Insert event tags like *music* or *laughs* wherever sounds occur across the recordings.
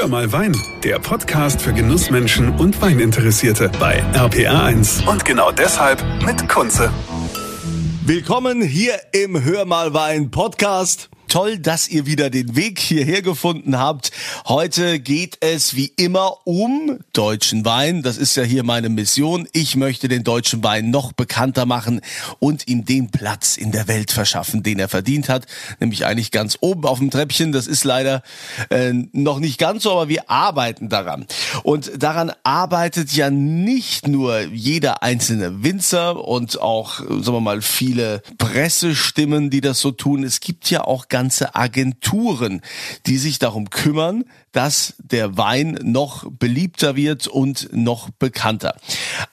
Hör mal Wein, der Podcast für Genussmenschen und Weininteressierte bei RPR1. Und genau deshalb mit Kunze. Willkommen hier im Hör mal Wein Podcast toll, dass ihr wieder den Weg hierher gefunden habt. Heute geht es wie immer um deutschen Wein. Das ist ja hier meine Mission. Ich möchte den deutschen Wein noch bekannter machen und ihm den Platz in der Welt verschaffen, den er verdient hat. Nämlich eigentlich ganz oben auf dem Treppchen. Das ist leider äh, noch nicht ganz so, aber wir arbeiten daran. Und daran arbeitet ja nicht nur jeder einzelne Winzer und auch, sagen wir mal, viele Pressestimmen, die das so tun. Es gibt ja auch ganz ganze Agenturen, die sich darum kümmern, dass der Wein noch beliebter wird und noch bekannter.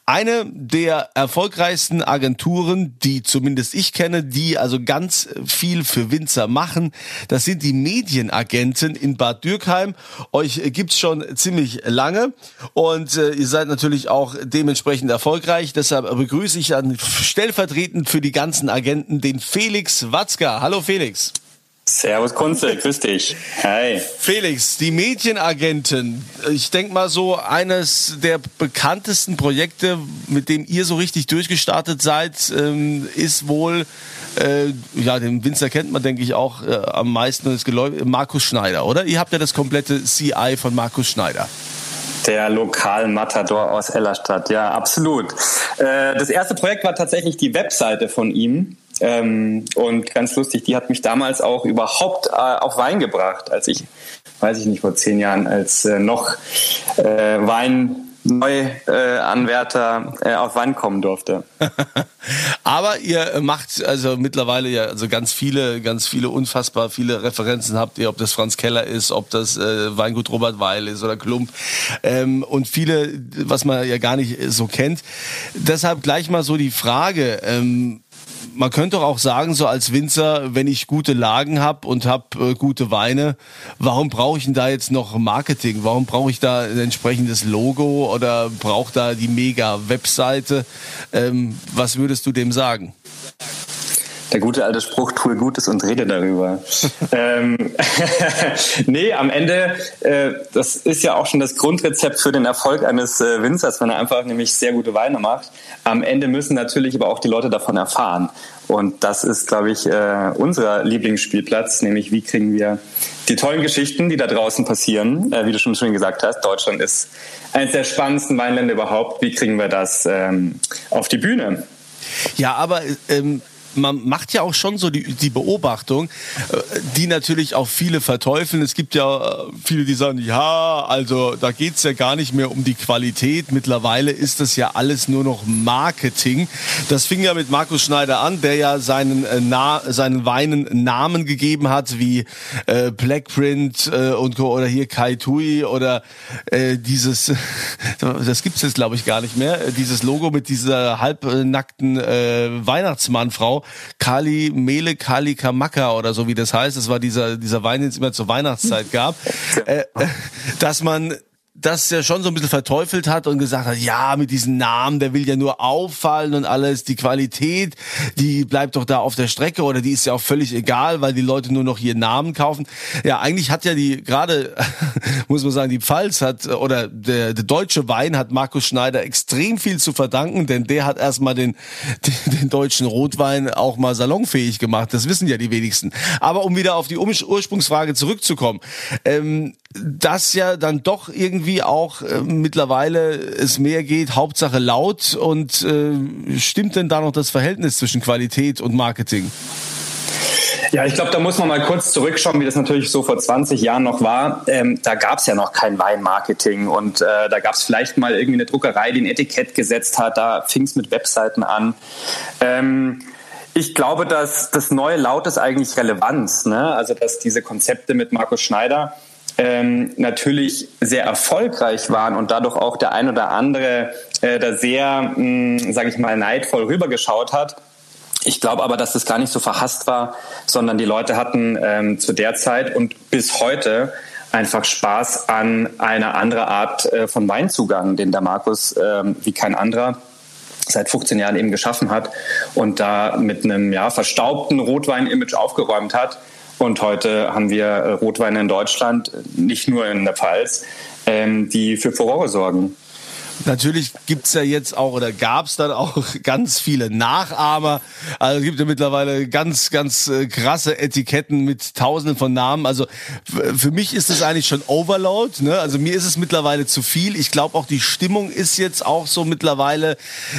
Eine der erfolgreichsten Agenturen, die zumindest ich kenne, die also ganz viel für Winzer machen, das sind die Medienagenten in Bad Dürkheim. Euch gibt's schon ziemlich lange und äh, ihr seid natürlich auch dementsprechend erfolgreich. Deshalb begrüße ich dann stellvertretend für die ganzen Agenten den Felix Watzka. Hallo Felix. Servus Kunze, grüß dich. Hi. Felix, die Medienagenten. Ich denke mal so eines der bekanntesten Projekte, mit dem ihr so richtig durchgestartet seid, ähm, ist wohl äh, ja, den Winzer kennt man, denke ich, auch äh, am meisten das Markus Schneider, oder? Ihr habt ja das komplette CI von Markus Schneider. Der Lokal-Matador aus Ellerstadt, ja, absolut. Äh, das erste Projekt war tatsächlich die Webseite von ihm. Ähm, und ganz lustig, die hat mich damals auch überhaupt äh, auf Wein gebracht, als ich, weiß ich nicht, vor zehn Jahren, als äh, noch äh, Wein Neuanwärter äh, auf Wein kommen durfte. *laughs* Aber ihr macht also mittlerweile ja also ganz viele, ganz viele unfassbar viele Referenzen habt ihr, ob das Franz Keller ist, ob das äh, Weingut Robert Weil ist oder Klump ähm, und viele, was man ja gar nicht so kennt. Deshalb gleich mal so die Frage. Ähm, man könnte auch sagen, so als Winzer, wenn ich gute Lagen habe und habe äh, gute Weine, warum brauche ich denn da jetzt noch Marketing? Warum brauche ich da ein entsprechendes Logo oder brauche da die mega Webseite? Ähm, was würdest du dem sagen? Der gute alte Spruch, tue Gutes und rede darüber. *laughs* ähm, *laughs* nee, am Ende, äh, das ist ja auch schon das Grundrezept für den Erfolg eines äh, Winzers, wenn er einfach nämlich sehr gute Weine macht. Am Ende müssen natürlich aber auch die Leute davon erfahren. Und das ist, glaube ich, äh, unser Lieblingsspielplatz, nämlich wie kriegen wir die tollen Geschichten, die da draußen passieren, äh, wie du schon schön gesagt hast. Deutschland ist eines der spannendsten Weinländer überhaupt. Wie kriegen wir das ähm, auf die Bühne? Ja, aber ähm, man macht ja auch schon so die, die Beobachtung, äh, die natürlich auch viele verteufeln. Es gibt ja äh, viele, die sagen, ja, also da geht's ja gar nicht mehr um die Qualität. Mittlerweile ist das ja alles nur noch Marketing. Das fing ja mit Markus Schneider an, der ja seinen, äh, Na seinen Weinen Namen gegeben hat, wie äh, Blackprint äh, und Co. oder hier Kai Tui oder äh, dieses, *laughs* das gibt's jetzt glaube ich gar nicht mehr, dieses Logo mit dieser halbnackten äh, Weihnachtsmannfrau, Kali Mele Kali Kamaka oder so wie das heißt. Das war dieser dieser Wein, den es immer zur Weihnachtszeit gab, *laughs* äh, dass man das ja schon so ein bisschen verteufelt hat und gesagt hat, ja, mit diesem Namen, der will ja nur auffallen und alles, die Qualität, die bleibt doch da auf der Strecke oder die ist ja auch völlig egal, weil die Leute nur noch ihren Namen kaufen. Ja, eigentlich hat ja die, gerade, *laughs* muss man sagen, die Pfalz hat, oder der, der deutsche Wein hat Markus Schneider extrem viel zu verdanken, denn der hat erstmal den, den, *laughs* den deutschen Rotwein auch mal salonfähig gemacht. Das wissen ja die wenigsten. Aber um wieder auf die Ursprungsfrage zurückzukommen, ähm, dass ja dann doch irgendwie auch äh, mittlerweile es mehr geht, Hauptsache laut und äh, stimmt denn da noch das Verhältnis zwischen Qualität und Marketing? Ja, ich glaube, da muss man mal kurz zurückschauen, wie das natürlich so vor 20 Jahren noch war. Ähm, da gab es ja noch kein Weinmarketing und äh, da gab es vielleicht mal irgendwie eine Druckerei, die ein Etikett gesetzt hat. Da fing es mit Webseiten an. Ähm, ich glaube, dass das neue Laut ist eigentlich Relevanz. Ne? Also, dass diese Konzepte mit Markus Schneider ähm, natürlich sehr erfolgreich waren und dadurch auch der ein oder andere äh, da sehr, sage ich mal, neidvoll rübergeschaut hat. Ich glaube aber, dass das gar nicht so verhasst war, sondern die Leute hatten ähm, zu der Zeit und bis heute einfach Spaß an einer anderen Art äh, von Weinzugang, den der Markus ähm, wie kein anderer seit 15 Jahren eben geschaffen hat und da mit einem ja, verstaubten Rotwein-Image aufgeräumt hat Und heute haben wir äh, Rotweine in Deutschland, nicht nur in der Pfalz, ähm, die für Furore sorgen. Natürlich gibt's ja jetzt auch oder gab's dann auch *laughs* ganz viele Nachahmer. Also gibt ja mittlerweile ganz, ganz äh, krasse Etiketten mit tausenden von Namen. Also für mich ist es eigentlich schon Overload. Ne? Also mir ist es mittlerweile zu viel. Ich glaube auch die Stimmung ist jetzt auch so mittlerweile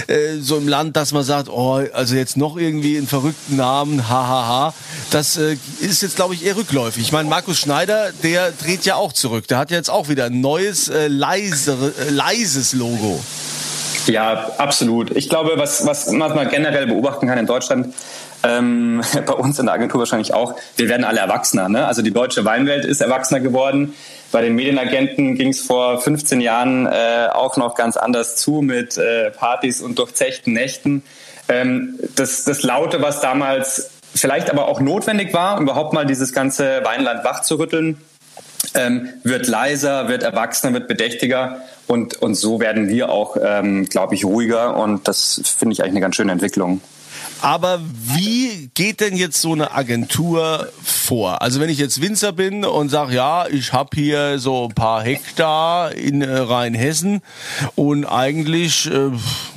äh, so im Land, dass man sagt, oh, also jetzt noch irgendwie einen verrückten Namen, hahaha. Das äh, ist jetzt, glaube ich, eher rückläufig. Ich meine, Markus Schneider, der dreht ja auch zurück. Der hat ja jetzt auch wieder ein neues, äh, leisere, äh, leises Logo Logo. Ja, absolut. Ich glaube, was, was man generell beobachten kann in Deutschland, ähm, *laughs* bei uns in der Agentur wahrscheinlich auch, wir werden alle erwachsener. Ne? Also die deutsche Weinwelt ist erwachsener geworden. Bei den Medienagenten ging es vor 15 Jahren äh, auch noch ganz anders zu mit äh, Partys und durchzechten Nächten. Ähm, das, das Laute, was damals vielleicht aber auch notwendig war, um überhaupt mal dieses ganze Weinland wach zu rütteln, ähm, wird leiser, wird erwachsener, wird bedächtiger und, und so werden wir auch, ähm, glaube ich, ruhiger und das finde ich eigentlich eine ganz schöne Entwicklung. Aber wie geht denn jetzt so eine Agentur vor? Also wenn ich jetzt Winzer bin und sage, ja, ich habe hier so ein paar Hektar in äh, Rheinhessen und eigentlich, äh,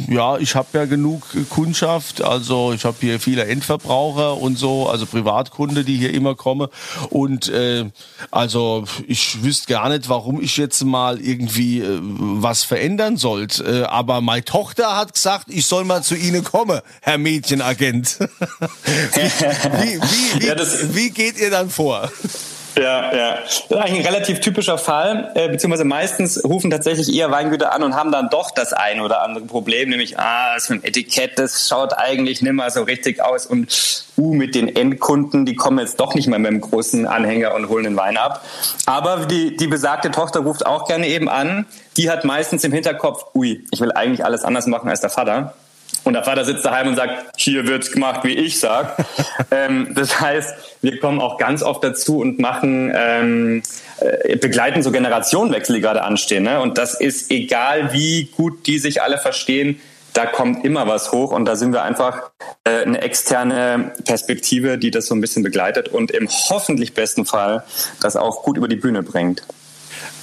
ja, ich habe ja genug Kundschaft, also ich habe hier viele Endverbraucher und so, also Privatkunde, die hier immer kommen und äh, also ich wüsste gar nicht, warum ich jetzt mal irgendwie äh, was verändern sollte. Äh, aber meine Tochter hat gesagt, ich soll mal zu Ihnen kommen, Herr Mädchen Agent. *laughs* wie, wie, wie, ja, wie geht ihr dann vor? Ja, ja. Das ist eigentlich ein relativ typischer Fall, äh, beziehungsweise meistens rufen tatsächlich eher Weingüter an und haben dann doch das ein oder andere Problem, nämlich, ah, das mit dem Etikett, das schaut eigentlich nicht mehr so richtig aus und uh, mit den Endkunden, die kommen jetzt doch nicht mehr mit dem großen Anhänger und holen den Wein ab. Aber die, die besagte Tochter ruft auch gerne eben an, die hat meistens im Hinterkopf, ui, ich will eigentlich alles anders machen als der Vater. Und der Vater sitzt daheim und sagt, hier wird's gemacht, wie ich sag. *laughs* ähm, das heißt, wir kommen auch ganz oft dazu und machen, ähm, äh, begleiten so Generationenwechsel, die gerade anstehen. Ne? Und das ist egal, wie gut die sich alle verstehen, da kommt immer was hoch und da sind wir einfach äh, eine externe Perspektive, die das so ein bisschen begleitet und im hoffentlich besten Fall das auch gut über die Bühne bringt.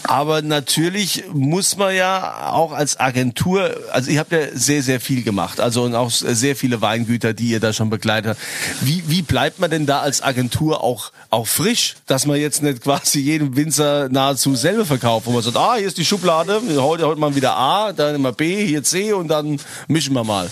Aber natürlich muss man ja auch als Agentur, also ich habe ja sehr, sehr viel gemacht, also und auch sehr viele Weingüter, die ihr da schon begleitet habt. Wie, wie bleibt man denn da als Agentur auch, auch frisch, dass man jetzt nicht quasi jedem Winzer nahezu selber verkauft, wo man sagt, ah, hier ist die Schublade, heute, heute mal wieder A, dann immer B, hier C und dann mischen wir mal.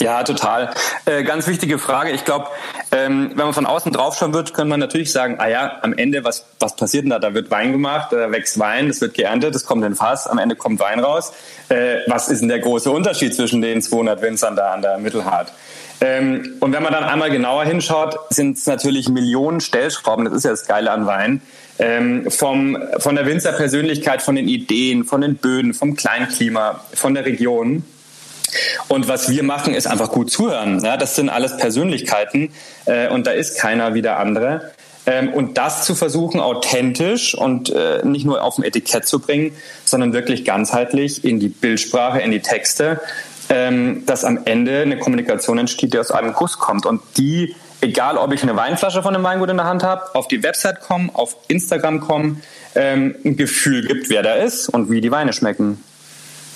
Ja, total. Äh, ganz wichtige Frage. Ich glaube, ähm, wenn man von außen draufschauen wird, könnte man natürlich sagen, ah ja, am Ende, was, was passiert denn da? Da wird Wein gemacht, da wächst Wein, das wird geerntet, das kommt in Fass, am Ende kommt Wein raus. Äh, was ist denn der große Unterschied zwischen den 200 Winzern da an der Mittelhart? Ähm, und wenn man dann einmal genauer hinschaut, sind es natürlich Millionen Stellschrauben, das ist ja das Geile an Wein, ähm, vom, von der Winzerpersönlichkeit, von den Ideen, von den Böden, vom Kleinklima, von der Region. Und was wir machen, ist einfach gut zuhören. Ja, das sind alles Persönlichkeiten äh, und da ist keiner wie der andere. Ähm, und das zu versuchen, authentisch und äh, nicht nur auf dem Etikett zu bringen, sondern wirklich ganzheitlich in die Bildsprache, in die Texte, ähm, dass am Ende eine Kommunikation entsteht, die aus einem Guss kommt. Und die, egal ob ich eine Weinflasche von einem Weingut in der Hand habe, auf die Website kommen, auf Instagram kommen, ähm, ein Gefühl gibt, wer da ist und wie die Weine schmecken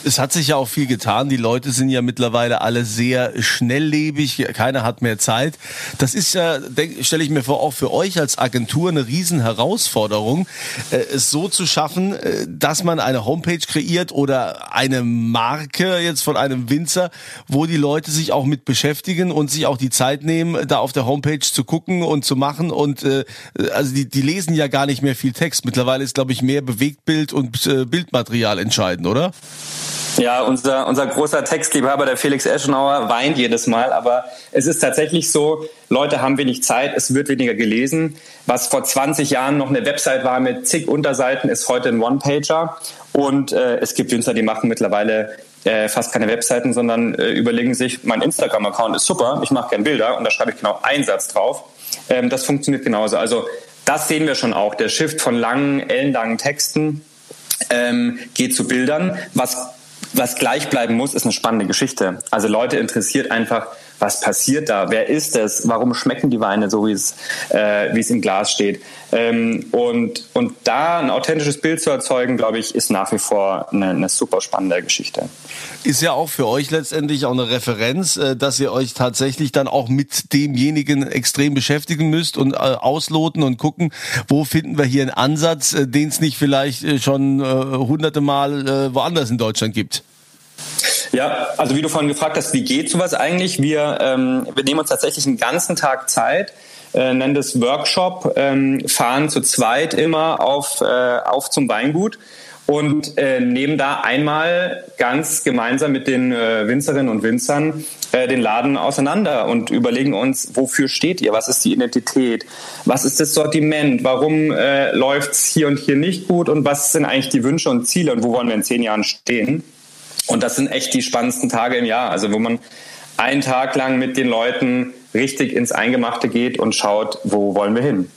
es hat sich ja auch viel getan. Die Leute sind ja mittlerweile alle sehr schnelllebig. Keiner hat mehr Zeit. Das ist ja, stelle ich mir vor, auch für euch als Agentur eine riesen Herausforderung, äh, es so zu schaffen, äh, dass man eine Homepage kreiert oder eine Marke jetzt von einem Winzer, wo die Leute sich auch mit beschäftigen und sich auch die Zeit nehmen, da auf der Homepage zu gucken und zu machen. Und äh, also die, die lesen ja gar nicht mehr viel Text. Mittlerweile ist, glaube ich, mehr Bewegtbild und Bildmaterial entscheidend, oder? Ja, unser, unser großer Textliebhaber, der Felix Eschenauer, weint jedes Mal. Aber es ist tatsächlich so, Leute haben wenig Zeit, es wird weniger gelesen. Was vor 20 Jahren noch eine Website war mit zig Unterseiten, ist heute ein One-Pager. Und äh, es gibt Künstler, die machen mittlerweile äh, fast keine Webseiten, sondern äh, überlegen sich, mein Instagram-Account ist super, ich mache gerne Bilder und da schreibe ich genau einen Satz drauf. Ähm, das funktioniert genauso. Also das sehen wir schon auch. Der Shift von langen, ellenlangen Texten ähm, geht zu Bildern, was was gleich bleiben muss, ist eine spannende Geschichte. Also Leute interessiert einfach, was passiert da, wer ist es, warum schmecken die Weine so, wie es, äh, wie es im Glas steht. Ähm, und, und da ein authentisches Bild zu erzeugen, glaube ich, ist nach wie vor eine, eine super spannende Geschichte. Ist ja auch für euch letztendlich auch eine Referenz, äh, dass ihr euch tatsächlich dann auch mit demjenigen extrem beschäftigen müsst und äh, ausloten und gucken, wo finden wir hier einen Ansatz, äh, den es nicht vielleicht schon hunderte Mal woanders in Deutschland gibt. Ja, also wie du vorhin gefragt hast, wie geht sowas eigentlich? Wir, ähm, wir nehmen uns tatsächlich einen ganzen Tag Zeit, äh, nennen das Workshop, ähm, fahren zu zweit immer auf, äh, auf zum Weingut und äh, nehmen da einmal ganz gemeinsam mit den äh, Winzerinnen und Winzern äh, den Laden auseinander und überlegen uns, wofür steht ihr, was ist die Identität, was ist das Sortiment, warum äh, läuft es hier und hier nicht gut? Und was sind eigentlich die Wünsche und Ziele? Und wo wollen wir in zehn Jahren stehen. Und das sind echt die spannendsten Tage im Jahr. Also wo man einen Tag lang mit den Leuten richtig ins Eingemachte geht und schaut, wo wollen wir hin.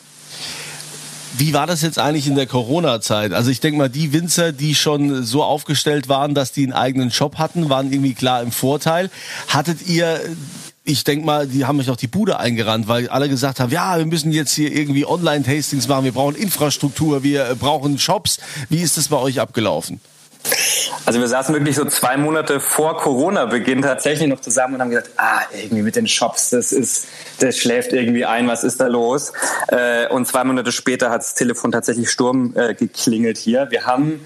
Wie war das jetzt eigentlich in der Corona-Zeit? Also ich denke mal, die Winzer, die schon so aufgestellt waren, dass die einen eigenen Shop hatten, waren irgendwie klar im Vorteil. Hattet ihr ich denke mal, die haben euch auch die Bude eingerannt, weil alle gesagt haben, ja, wir müssen jetzt hier irgendwie Online-Tastings machen, wir brauchen Infrastruktur, wir brauchen Shops. Wie ist das bei euch abgelaufen? Also wir saßen wirklich so zwei Monate vor Corona-Beginn tatsächlich noch zusammen und haben gesagt, ah, irgendwie mit den Shops, das ist, das schläft irgendwie ein, was ist da los? Äh, und zwei Monate später hat das Telefon tatsächlich Sturm äh, geklingelt hier. Wir haben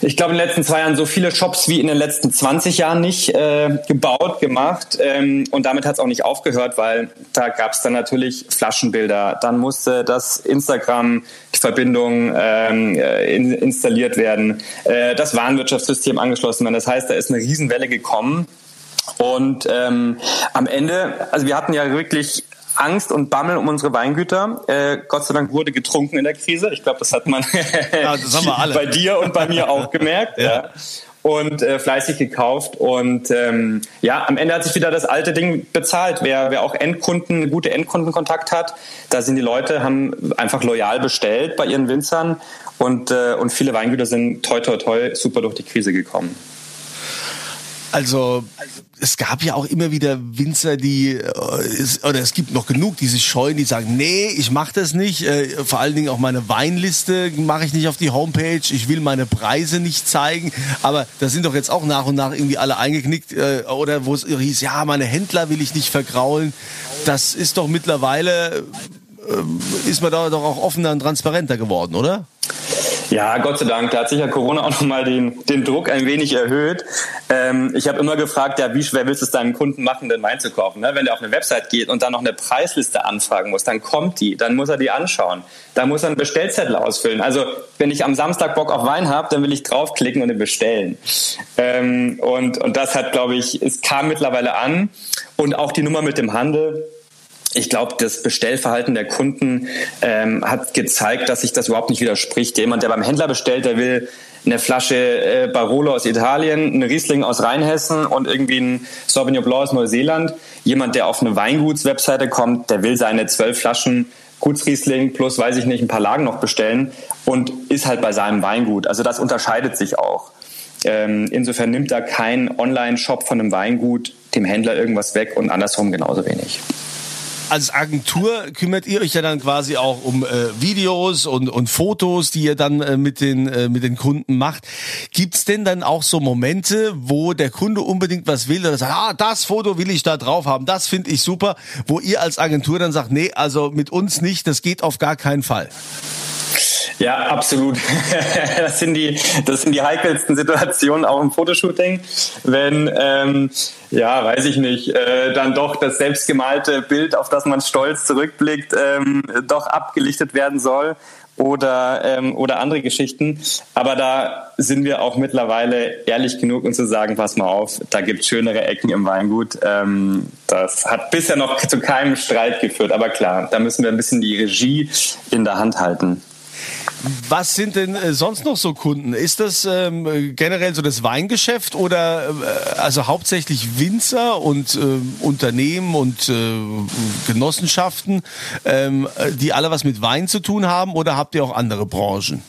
ich glaube, in den letzten zwei Jahren so viele Shops wie in den letzten 20 Jahren nicht äh, gebaut, gemacht. Ähm, und damit hat es auch nicht aufgehört, weil da gab es dann natürlich Flaschenbilder. Dann musste das Instagram, die Verbindung ähm, äh, in, installiert werden, äh, das Warenwirtschaftssystem angeschlossen werden. Das heißt, da ist eine Riesenwelle gekommen. Und ähm, am Ende, also wir hatten ja wirklich Angst und Bammel um unsere Weingüter. Äh, Gott sei Dank wurde getrunken in der Krise. Ich glaube, das hat man *laughs* ja, das *laughs* bei dir und bei mir auch gemerkt. ja. ja. Und äh, fleißig gekauft. Und ähm, ja, am Ende hat sich wieder das alte Ding bezahlt. Wer, wer auch Endkunden, gute Endkundenkontakt hat, da sind die Leute, haben einfach loyal bestellt bei ihren Winzern. Und, äh, und viele Weingüter sind toi toi toi super durch die Krise gekommen. Also es gab ja auch immer wieder Winzer, die äh, oder es gibt noch genug, die sich scheuen, die sagen, nee, ich mache das nicht. Äh, vor allen Dingen auch meine Weinliste mache ich nicht auf die Homepage. Ich will meine Preise nicht zeigen. Aber da sind doch jetzt auch nach und nach irgendwie alle eingeknickt äh, oder wo es hieß, ja, meine Händler will ich nicht vergraulen. Das ist doch mittlerweile ist man da doch auch offener und transparenter geworden, oder? Ja, Gott sei Dank. Da hat sicher Corona auch nochmal den, den Druck ein wenig erhöht. Ähm, ich habe immer gefragt, ja, wie schwer willst du es deinem Kunden machen, den Wein zu kaufen? Ne? Wenn der auf eine Website geht und dann noch eine Preisliste anfragen muss, dann kommt die, dann muss er die anschauen. Dann muss er einen Bestellzettel ausfüllen. Also wenn ich am Samstag Bock auf Wein habe, dann will ich draufklicken und ihn bestellen. Ähm, und, und das hat, glaube ich, es kam mittlerweile an. Und auch die Nummer mit dem Handel ich glaube, das Bestellverhalten der Kunden ähm, hat gezeigt, dass sich das überhaupt nicht widerspricht. Jemand, der beim Händler bestellt, der will eine Flasche äh, Barolo aus Italien, eine Riesling aus Rheinhessen und irgendwie ein Sauvignon Blanc aus Neuseeland. Jemand, der auf eine Weingutswebseite kommt, der will seine zwölf Flaschen Gutsriesling plus, weiß ich nicht, ein paar Lagen noch bestellen und ist halt bei seinem Weingut. Also das unterscheidet sich auch. Ähm, insofern nimmt da kein Online-Shop von einem Weingut dem Händler irgendwas weg und andersrum genauso wenig als Agentur kümmert ihr euch ja dann quasi auch um äh, Videos und, und Fotos, die ihr dann äh, mit, den, äh, mit den Kunden macht. Gibt's denn dann auch so Momente, wo der Kunde unbedingt was will oder sagt, ah, das Foto will ich da drauf haben, das finde ich super, wo ihr als Agentur dann sagt, nee, also mit uns nicht, das geht auf gar keinen Fall? Ja, absolut. *laughs* Das sind die, das sind die heikelsten Situationen auch im Fotoshooting, wenn, ähm, ja, weiß ich nicht, äh, dann doch das selbstgemalte Bild, auf das man stolz zurückblickt, ähm, doch abgelichtet werden soll oder, ähm, oder andere Geschichten. Aber da sind wir auch mittlerweile ehrlich genug, um zu sagen, pass mal auf, da gibt schönere Ecken im Weingut. Ähm, das hat bisher noch zu keinem Streit geführt. Aber klar, da müssen wir ein bisschen die Regie in der Hand halten. Was sind denn äh, sonst noch so Kunden? Ist das ähm, generell so das Weingeschäft oder äh, also hauptsächlich Winzer und äh, Unternehmen und äh, Genossenschaften, ähm, die alle was mit Wein zu tun haben oder habt ihr auch andere Branchen?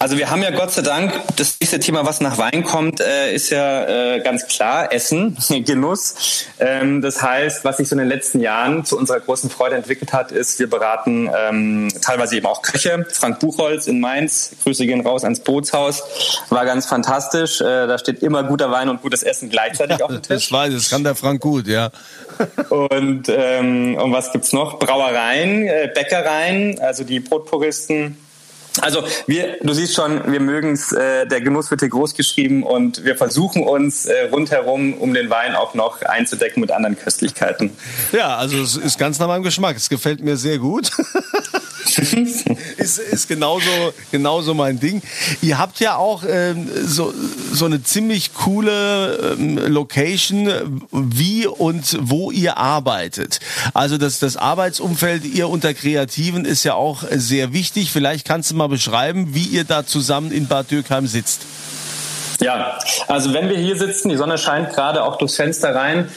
Also wir haben ja Gott sei Dank, das nächste Thema, was nach Wein kommt, äh, ist ja äh, ganz klar Essen, *laughs* Genuss. Ähm, das heißt, was sich so in den letzten Jahren zu unserer großen Freude entwickelt hat, ist, wir beraten ähm, teilweise eben auch Köche. Frank Buchholz in Mainz, Grüße gehen raus ans Bootshaus, war ganz fantastisch. Äh, da steht immer guter Wein und gutes Essen gleichzeitig auf dem *laughs* Tisch. Das weiß, das kann der Frank gut, ja. *laughs* und, ähm, und was gibt's noch? Brauereien, äh, Bäckereien, also die Brotpuristen also wir, du siehst schon, wir mögen es, äh, der Genuss wird hier groß geschrieben und wir versuchen uns äh, rundherum um den Wein auch noch einzudecken mit anderen Köstlichkeiten. Ja, also es ist ganz nach meinem Geschmack. Es gefällt mir sehr gut. *laughs* ist, ist genauso, genauso mein Ding. Ihr habt ja auch ähm, so, so eine ziemlich coole ähm, Location, wie und wo ihr arbeitet. Also das, das Arbeitsumfeld ihr unter Kreativen ist ja auch sehr wichtig. Vielleicht kannst du mal beschreiben, wie ihr da zusammen in Bad Dürkheim sitzt. Ja, also wenn wir hier sitzen, die Sonne scheint gerade auch durchs Fenster rein,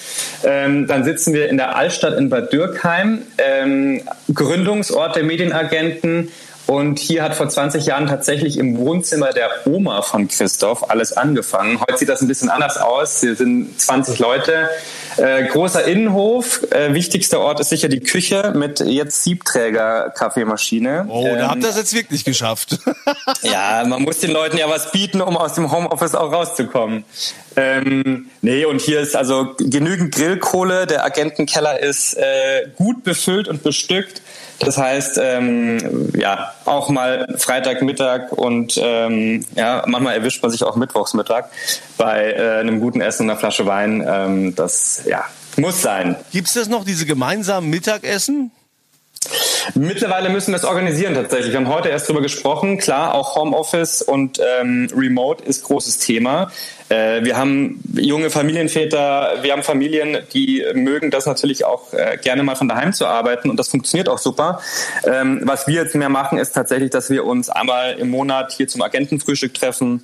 ähm, dann sitzen wir in der Altstadt in Bad Dürkheim, ähm, Gründungsort der Medienagenten. Und hier hat vor 20 Jahren tatsächlich im Wohnzimmer der Oma von Christoph alles angefangen. Heute sieht das ein bisschen anders aus. Hier sind 20 Leute. Äh, großer Innenhof. Äh, wichtigster Ort ist sicher die Küche mit jetzt Siebträger-Kaffeemaschine. Oh, ähm, da habt ihr es jetzt wirklich geschafft. *laughs* ja, man muss den Leuten ja was bieten, um aus dem Homeoffice auch rauszukommen. Ähm, nee, und hier ist also genügend Grillkohle. Der Agentenkeller ist äh, gut befüllt und bestückt. Das heißt, ähm, ja, auch mal Freitagmittag und ähm, ja, manchmal erwischt man sich auch Mittwochsmittag bei äh, einem guten Essen und einer Flasche Wein. Ähm, das ja, muss sein. Gibt es das noch, diese gemeinsamen Mittagessen? Mittlerweile müssen wir es organisieren tatsächlich. Wir haben heute erst drüber gesprochen. Klar, auch Homeoffice und ähm, Remote ist großes Thema. Äh, wir haben junge Familienväter, wir haben Familien, die mögen das natürlich auch äh, gerne mal von daheim zu arbeiten und das funktioniert auch super. Ähm, was wir jetzt mehr machen, ist tatsächlich, dass wir uns einmal im Monat hier zum Agentenfrühstück treffen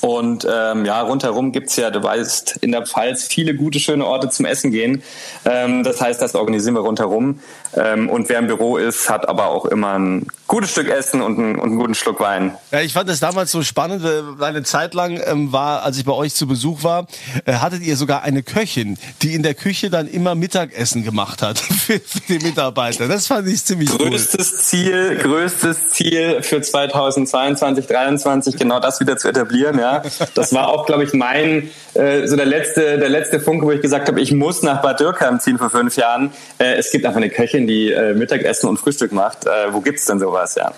und ähm, ja, rundherum gibt's ja, du weißt, in der Pfalz viele gute, schöne Orte zum Essen gehen. Ähm, das heißt, das organisieren wir rundherum. Ähm, und wer im Büro ist, hat aber auch immer ein gutes Stück Essen und einen, und einen guten Schluck Wein. Ja, ich fand das damals so spannend. Eine Zeit lang ähm, war, als ich bei euch zu Besuch war, äh, hattet ihr sogar eine Köchin, die in der Küche dann immer Mittagessen gemacht hat *laughs* für, für die Mitarbeiter. Das fand ich ziemlich größtes cool. Ziel, größtes Ziel für 2022, 2023, genau das wieder zu etablieren. Ja, das war auch, glaube ich, mein äh, so der letzte, der letzte Funke, wo ich gesagt habe, ich muss nach Bad Dürkheim ziehen vor fünf Jahren. Äh, es gibt einfach eine Köchin, die äh, Mittagessen und Frühstück macht. Äh, wo gibt's denn sowas? Ja.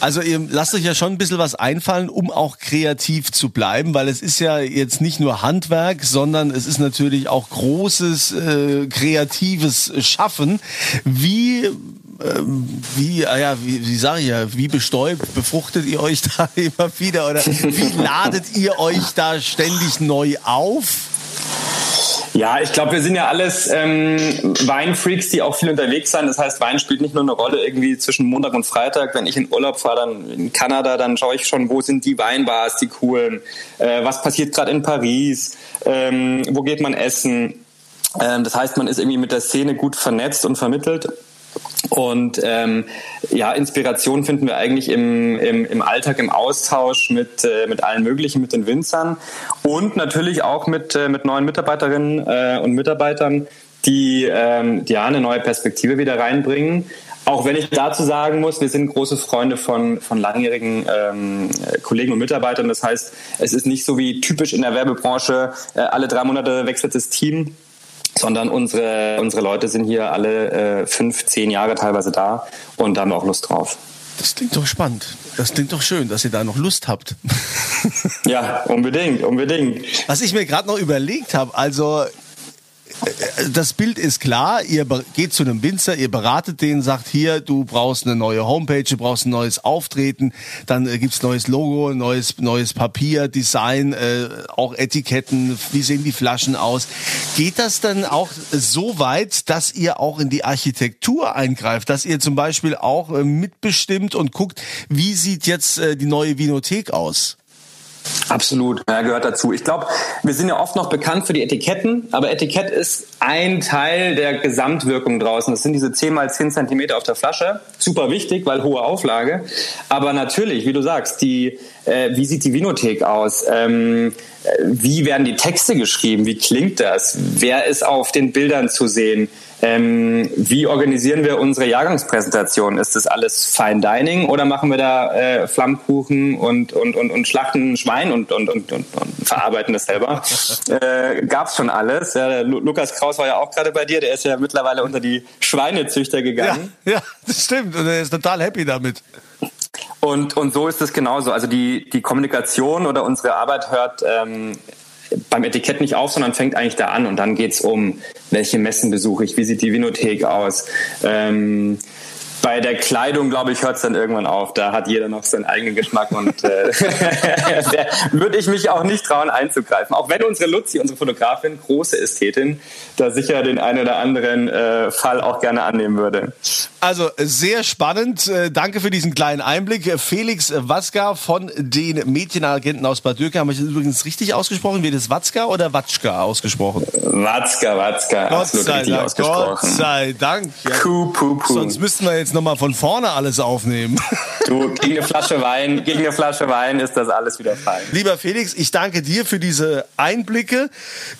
Also ihr lasst euch ja schon ein bisschen was einfallen, um auch kreativ zu bleiben, weil es ist ja jetzt nicht nur Handwerk, sondern es ist natürlich auch großes äh, kreatives Schaffen. Wie ähm, wie, ah ja, wie, wie sage ich ja, wie bestäubt befruchtet ihr euch *laughs* da immer wieder oder wie ladet ihr euch da ständig neu auf? Ja, ich glaube, wir sind ja alles ähm, Weinfreaks, die auch viel unterwegs sind. Das heißt, Wein spielt nicht nur eine Rolle irgendwie zwischen Montag und Freitag. Wenn ich in Urlaub fahre, dann in Kanada, dann schaue ich schon, wo sind die Weinbars, die coolen, äh, was passiert gerade in Paris, ähm, wo geht man essen. Ähm, das heißt, man ist irgendwie mit der Szene gut vernetzt und vermittelt. Und ähm, ja, Inspiration finden wir eigentlich im, im, im Alltag, im Austausch mit, äh, mit allen möglichen, mit den Winzern und natürlich auch mit, äh, mit neuen Mitarbeiterinnen äh, und Mitarbeitern, die ähm, ja eine neue Perspektive wieder reinbringen. Auch wenn ich dazu sagen muss, wir sind große Freunde von, von langjährigen ähm, Kollegen und Mitarbeitern. Das heißt, es ist nicht so wie typisch in der Werbebranche, äh, alle drei Monate wechselt das Team sondern unsere, unsere Leute sind hier alle äh, fünf, zehn Jahre teilweise da und haben auch Lust drauf. Das klingt doch spannend. Das klingt doch schön, dass ihr da noch Lust habt. *laughs* ja, unbedingt, unbedingt. Was ich mir gerade noch überlegt habe, also das Bild ist klar, ihr geht zu einem Winzer, ihr beratet den, sagt hier, du brauchst eine neue Homepage, du brauchst ein neues Auftreten, dann äh, gibt's neues Logo, neues, neues Papier, Design, äh, auch Etiketten, wie sehen die Flaschen aus. Geht das dann auch so weit, dass ihr auch in die Architektur eingreift, dass ihr zum Beispiel auch äh, mitbestimmt und guckt, wie sieht jetzt äh, die neue Vinothek aus? Absolut, ja, gehört dazu. Ich glaube, wir sind ja oft noch bekannt für die Etiketten, aber Etikett ist ein Teil der Gesamtwirkung draußen. Das sind diese 10 mal 10 Zentimeter auf der Flasche. Super wichtig, weil hohe Auflage. Aber natürlich, wie du sagst, die, äh, wie sieht die Vinothek aus? Ähm, wie werden die Texte geschrieben? Wie klingt das? Wer ist auf den Bildern zu sehen? Ähm, wie organisieren wir unsere Jahrgangspräsentation? Ist das alles Fine Dining oder machen wir da äh, Flammkuchen und, und, und, und schlachten Schwein und, und, und, und, und verarbeiten das selber? *laughs* äh, gab's schon alles. Ja, Lukas Kraus war ja auch gerade bei dir, der ist ja mittlerweile unter die Schweinezüchter gegangen. Ja, ja das stimmt und er ist total happy damit. Und, und so ist es genauso. Also die, die Kommunikation oder unsere Arbeit hört ähm, beim Etikett nicht auf, sondern fängt eigentlich da an. Und dann geht's um, welche Messen besuche ich, wie sieht die Vinothek aus, ähm, bei der Kleidung, glaube ich, hört es dann irgendwann auf. Da hat jeder noch seinen eigenen Geschmack und äh, *laughs* würde ich mich auch nicht trauen einzugreifen. Auch wenn unsere Luzi, unsere Fotografin, große Ästhetin, da sicher den einen oder anderen äh, Fall auch gerne annehmen würde. Also sehr spannend. Äh, danke für diesen kleinen Einblick. Felix Watzka von den Mädchenagenten aus Bad Dürkheim. Habe ich das übrigens richtig ausgesprochen? Wird es Watzka oder Watschka ausgesprochen? Watzka, Watzka. Gott sei Dank. Gott sei Dank. Ja. Puh, puh, puh. Sonst müssten wir jetzt jetzt nochmal von vorne alles aufnehmen. *laughs* Du, gegen eine Flasche Wein, gegen eine Flasche Wein ist das alles wieder fein. Lieber Felix, ich danke dir für diese Einblicke,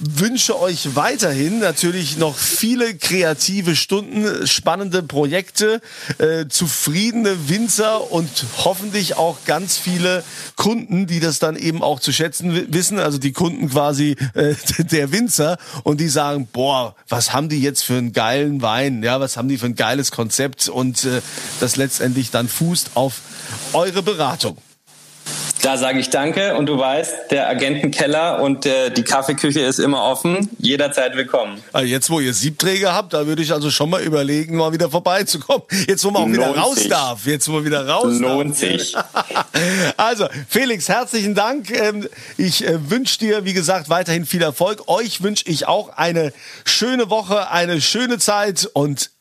wünsche euch weiterhin natürlich noch viele kreative Stunden, spannende Projekte, äh, zufriedene Winzer und hoffentlich auch ganz viele Kunden, die das dann eben auch zu schätzen wissen, also die Kunden quasi äh, *laughs* der Winzer. Und die sagen, boah, was haben die jetzt für einen geilen Wein, ja, was haben die für ein geiles Konzept? Und äh, das letztendlich dann fußt auf eure Beratung. Da sage ich Danke und du weißt, der Agentenkeller und äh, die Kaffeeküche ist immer offen, jederzeit willkommen. Also jetzt, wo ihr Siebträger habt, da würde ich also schon mal überlegen, mal wieder vorbeizukommen. Jetzt, wo man auch Lohnt wieder raus sich. darf. Jetzt, wo man wieder raus Lohnt darf. sich. *laughs* also, Felix, herzlichen Dank. Ähm, ich äh, wünsche dir, wie gesagt, weiterhin viel Erfolg. Euch wünsche ich auch eine schöne Woche, eine schöne Zeit und